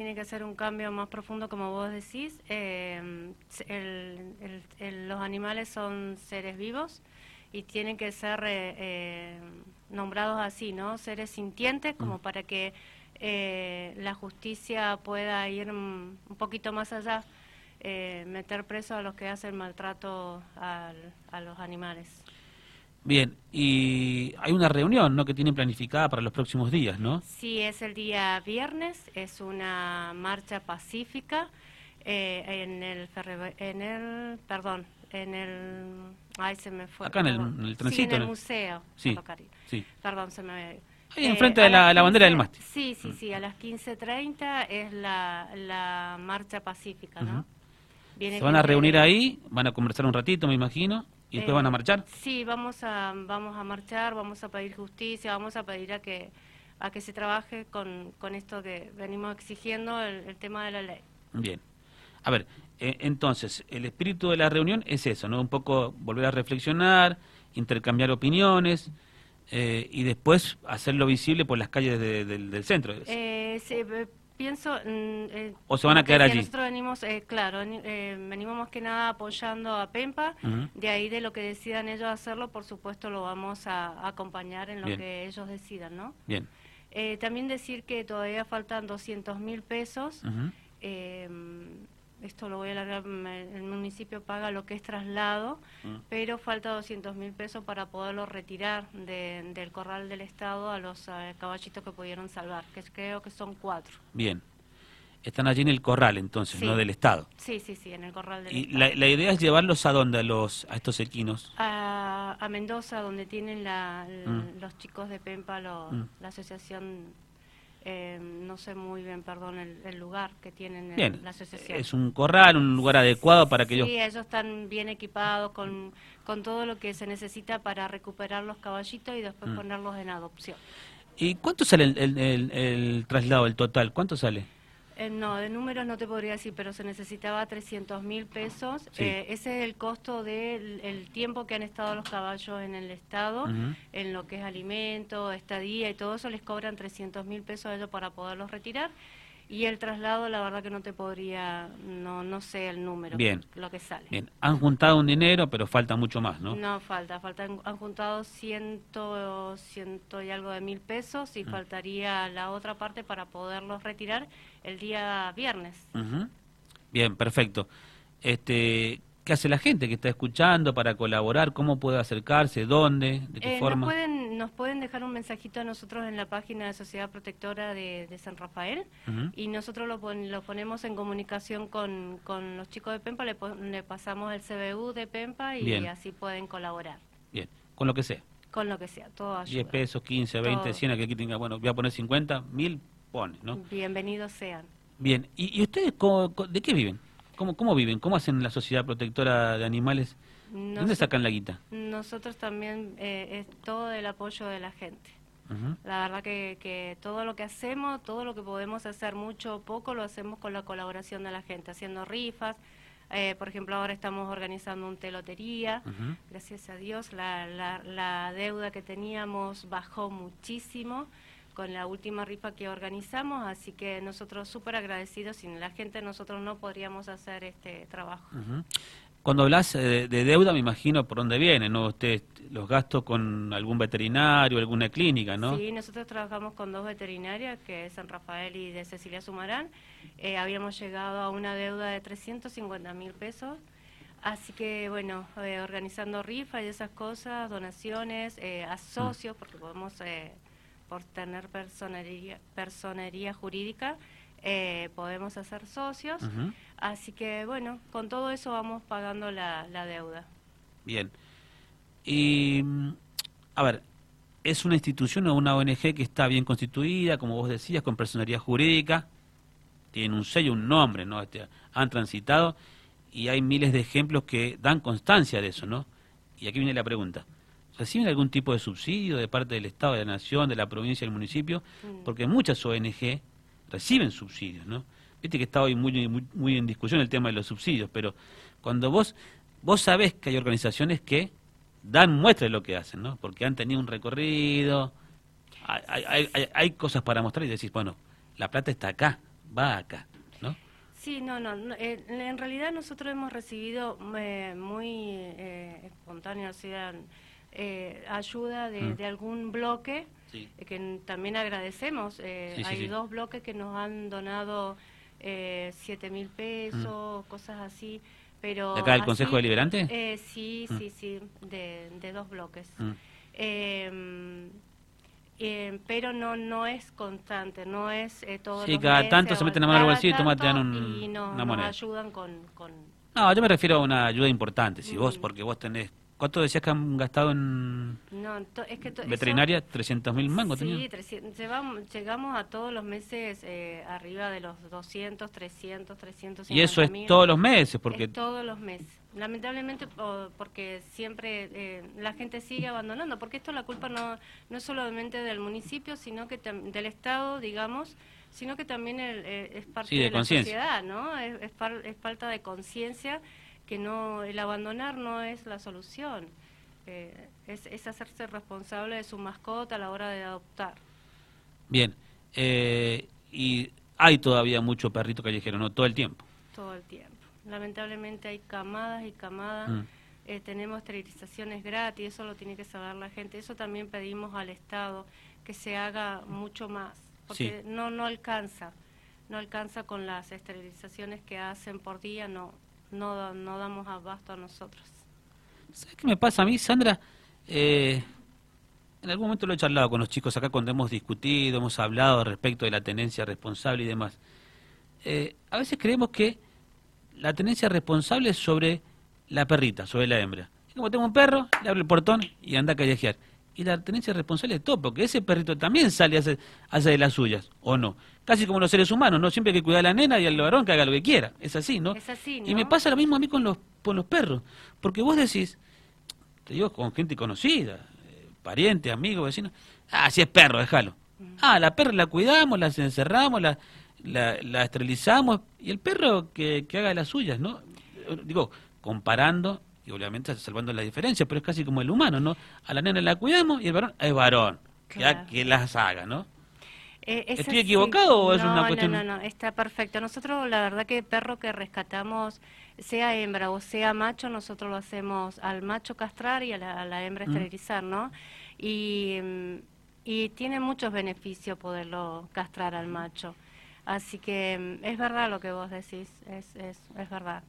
Tiene que ser un cambio más profundo, como vos decís. Eh, los animales son seres vivos y tienen que ser eh, eh, nombrados así, ¿no? Seres sintientes, como mm. para que la justicia pueda ir un poquito más allá, meter preso a los que hacen maltrato a los animales. Bien, y hay una reunión ¿no? que tienen planificada para los próximos días, ¿no? Sí, es el día viernes, es una marcha pacífica eh, en el en el, perdón, en el, ay se me fue. Acá en el, transito. Sí, en el museo. Sí, sí. Perdón, se me... Ahí enfrente eh, de la, la, bandera del mástil. Sí, sí, sí, a las 15.30 es la, la marcha pacífica, ¿no? se van a reunir ahí, van a conversar un ratito, me imagino. ¿Y después van a marchar? Sí, vamos a, vamos a marchar, vamos a pedir justicia, vamos a pedir a que, a que se trabaje con, con esto que venimos exigiendo, el, tema de la ley. Bien. A ver, eh, entonces, el espíritu de la reunión es eso, ¿no? Un poco volver a reflexionar, intercambiar opiniones eh, y después hacerlo visible por las calles del centro. Eh, sí, pienso... Mm, eh, ¿O se van a quedar allí? Nosotros venimos, eh, claro, eh, venimos más que nada apoyando a PEMPA, de ahí de lo que decidan ellos hacerlo, por supuesto lo vamos a, acompañar en lo que ellos decidan, ¿no? Bien. también decir que todavía faltan 200 mil pesos esto lo voy a alargar, el municipio paga lo que es traslado, mm. pero falta 200 mil pesos para poderlo retirar del corral del Estado a los eh, caballitos que pudieron salvar, que creo que son cuatro. Bien. Están allí en el corral, entonces, no del Estado. Sí, sí, sí, en el corral del ¿Y Estado. La, la idea es llevarlos a dónde, a, los, a estos equinos? A, a Mendoza, donde tienen la, mm. los chicos de Pempa, mm. la asociación eh, no sé muy bien, perdón, el, lugar que tienen en la asociación. Es un corral, un lugar adecuado para que ellos... Sí, ellos están bien equipados con, con todo lo que se necesita para recuperar los caballitos y después mm. ponerlos en adopción. ¿Y cuánto sale el, el traslado, el total? ¿Cuánto sale? Eh, no, de números no te podría decir, pero se necesitaba 300 mil pesos. Eh, ese es el costo del tiempo que han estado los caballos en el Estado, en lo que es alimento, estadía y todo eso, les cobran 300 mil pesos a ellos para poderlos retirar. Y el traslado, la verdad que no te podría, no no sé el número, bien, lo que sale. Bien, han juntado un dinero, pero falta mucho más, ¿no? No, falta, falta han juntado ciento, ciento y algo de mil pesos y mm. faltaría la otra parte para poderlos retirar el día viernes. Bien, perfecto. Este, ¿Qué hace la gente que está escuchando para colaborar? ¿Cómo puede acercarse? ¿Dónde? ¿De qué eh, forma? Nos pueden, nos pueden dejar un mensajito a nosotros en la página de Sociedad Protectora de, San Rafael y nosotros lo, lo, ponemos en comunicación con, con los chicos de PEMPA, le, le pasamos el CBU de PEMPA y así pueden colaborar. Bien, con lo que sea. Con lo que sea, todo ayuda. 10 pesos, 15, 20, 100, que aquí tenga, bueno, voy a poner 50, 1000, pone, ¿no? Bienvenidos sean. Bien, ¿y, ustedes de qué viven? ¿Cómo, ¿Cómo viven? ¿Cómo hacen la sociedad protectora de animales? ¿Dónde sacan la guita? Nosotros también eh, es todo el apoyo de la gente. La verdad que, que, todo lo que hacemos, todo lo que podemos hacer, mucho o poco, lo hacemos con la colaboración de la gente, haciendo rifas. Eh, por ejemplo, ahora estamos organizando un telotería. Gracias a Dios, la, la, la deuda que teníamos bajó muchísimo con la última rifa que organizamos, así que nosotros súper agradecidos, sin la gente nosotros no podríamos hacer este trabajo. Cuando hablas eh, de, deuda, me imagino por dónde viene, ¿no? Usted, los gastos con algún veterinario, alguna clínica, ¿no? Sí, nosotros trabajamos con dos veterinarias, que es San Rafael y de Cecilia Sumarán. Eh, habíamos llegado a una deuda de 350 mil pesos. Así que, bueno, eh, organizando rifas y esas cosas, donaciones, a socios, porque podemos por tener personería, personería jurídica, eh, podemos hacer socios. Así que, bueno, con todo eso vamos pagando la, deuda. Bien. Y, a ver, es una institución o una ONG que está bien constituida, como vos decías, con personería jurídica, tienen un sello, un nombre, ¿no? Este, han transitado y hay miles de ejemplos que dan constancia de eso, ¿no? Y aquí viene la pregunta. ¿Reciben algún tipo de subsidio de parte del Estado, de la Nación, de la provincia, del municipio? Mm. Porque muchas ONG reciben subsidios, ¿no? Viste que está hoy muy, muy, en discusión el tema de los subsidios, pero cuando vos, vos sabés que hay organizaciones que dan muestra de lo que hacen, ¿no? Porque han tenido un recorrido, hay, hay, hay, cosas para mostrar y decís, bueno, la plata está acá, va acá, ¿no? Sí, no, no. Eh, en realidad nosotros hemos recibido eh, muy eh, espontáneo, o sea, eh, ayuda de, mm. algún bloque, que también agradecemos. hay dos bloques que nos han donado siete mil pesos, mm. cosas así. Pero ¿De acá del Consejo Deliberante? Eh, sí, mm. sí, sí, de, de dos bloques. Eh, eh, pero no no es constante, no es eh, todo Sí, cada tanto se meten a mano al bolsillo y te dan un, y no, una moneda. nos ayudan con, con... No, yo me refiero a una ayuda importante, si vos, porque vos tenés ¿Cuánto decías que han gastado en veterinaria? ¿300 mil mangos? Sí, llegamos, a todos los meses eh, arriba de los 200, 300, 350 ¿Y eso es todos los meses? porque todos los meses. Lamentablemente porque siempre eh, la gente sigue abandonando, porque esto la culpa no, no es solamente del municipio, sino que del Estado, digamos, sino que también eh, es parte de, la sociedad, ¿no? Es, es falta de conciencia que no el abandonar no es la solución, eh, es, hacerse responsable de su mascota a la hora de adoptar. Bien, eh, y hay todavía mucho perrito callejero, ¿no? Todo el tiempo. Todo el tiempo. Lamentablemente hay camadas y camadas. Mm. Eh, tenemos esterilizaciones gratis, eso lo tiene que saber la gente. Eso también pedimos al Estado que se haga mucho más, porque no no alcanza, no alcanza con las esterilizaciones que hacen por día, no no, no damos abasto a nosotros. ¿Sabes qué me pasa a mí, Sandra? Eh, en algún momento lo he charlado con los chicos acá cuando hemos discutido, hemos hablado respecto de la tenencia responsable y demás. Eh, a veces creemos que la tenencia responsable es sobre la perrita, sobre la hembra. como tengo un perro, le abro el portón y anda a callejear y la tenencia responsable de todo, porque ese perrito también sale a hacer, de las suyas, ¿o no? Casi como los seres humanos, ¿no? Siempre hay que cuidar a la nena y al varón que haga lo que quiera. Es así, ¿no? Es así, Y me pasa lo mismo a mí con los, con los perros, porque vos decís, te digo con gente conocida, eh, pariente, amigo, vecino, ah, si es perro, déjalo. Mm. Ah, la perra la cuidamos, la encerramos, la, la, esterilizamos, y el perro que, que haga las suyas, ¿no? Digo, comparando obviamente salvando la diferencia, pero es casi como el humano, ¿no? A la nena la cuidamos y el varón es varón, que las haga, ¿no? Eh, ¿Estoy equivocado o es una cuestión...? No, no, no, está perfecto. Nosotros, la verdad que el perro que rescatamos, sea hembra o sea macho, nosotros lo hacemos al macho castrar y a la, hembra mm. esterilizar, ¿no? Y, y tiene muchos beneficios poderlo castrar al macho. Así que mm, es verdad lo que vos decís, es, es, es verdad.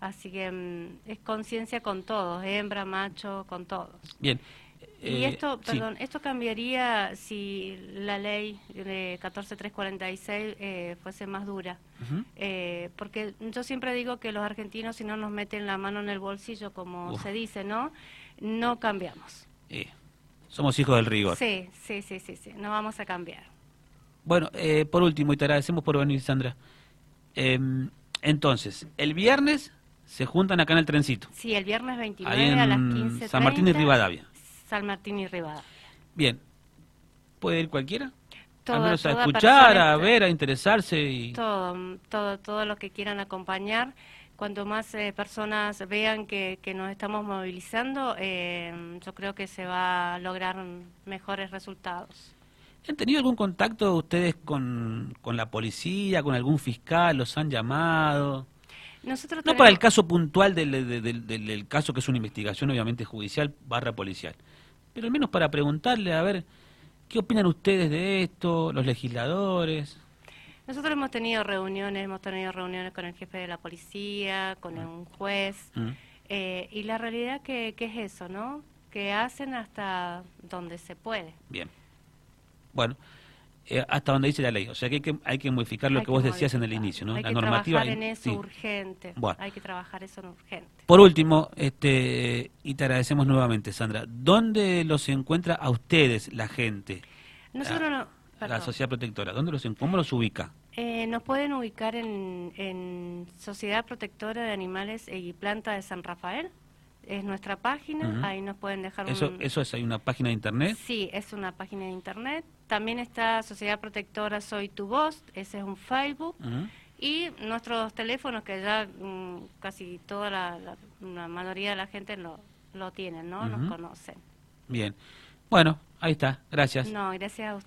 Así que mm, es conciencia con todos, hembra, macho, con todos. Bien. y eh, esto, perdón, esto cambiaría si la ley de 14346 eh, fuese más dura. eh, porque yo siempre digo que los argentinos, si no nos meten la mano en el bolsillo, como se dice, ¿no? No cambiamos. Eh, somos hijos del rigor. Sí, sí, sí, sí, sí. No vamos a cambiar. Bueno, eh, por último, y te agradecemos por venir, Sandra. Em, entonces, el viernes se juntan acá en el trencito. Sí, el viernes 29 a las 15. San Martín y Rivadavia. San Martín y Rivadavia. Bien. ¿Puede ir cualquiera? Todo, a escuchar, a ver, a interesarse. Y... Todo, todo, todo lo que quieran acompañar. Cuanto más eh, personas vean que, que, nos estamos movilizando, eh, yo creo que se va a lograr mejores resultados. ¿Han tenido algún contacto ustedes con, con la policía, con algún fiscal? ¿Los han llamado? No para el caso puntual del, caso que es una investigación obviamente judicial barra policial, pero al menos para preguntarle a ver qué opinan ustedes de esto, los legisladores. Nosotros hemos tenido reuniones, hemos tenido reuniones con el jefe de la policía, con ah. un juez, mm. eh, y la realidad que, que es eso, ¿no? Que hacen hasta donde se puede. Bien. Bueno, eh, hasta donde dice la ley. O sea que hay que, hay que modificar lo que, vos decías en el inicio, ¿no? Hay la que normativa. Trabajar en eso urgente. Hay que trabajar eso en urgente. Por último, este, y te agradecemos nuevamente, Sandra, ¿dónde los encuentra a ustedes la gente? Nosotros no. La Sociedad Protectora, ¿dónde los, ¿cómo los ubica? Eh, nos pueden ubicar en, en Sociedad Protectora de Animales y Planta de San Rafael es nuestra página, ahí nos pueden dejar ¿Eso, ¿Eso es, hay una página de internet? Sí, es una página de internet. También está Sociedad Protectora Soy Tu Voz, ese es un Facebook. Y nuestros teléfonos, que ya mm, casi toda la, la, mayoría de la gente lo, lo tienen, ¿no? Nos conocen. Bien. Bueno, ahí está. Gracias. No, gracias a usted.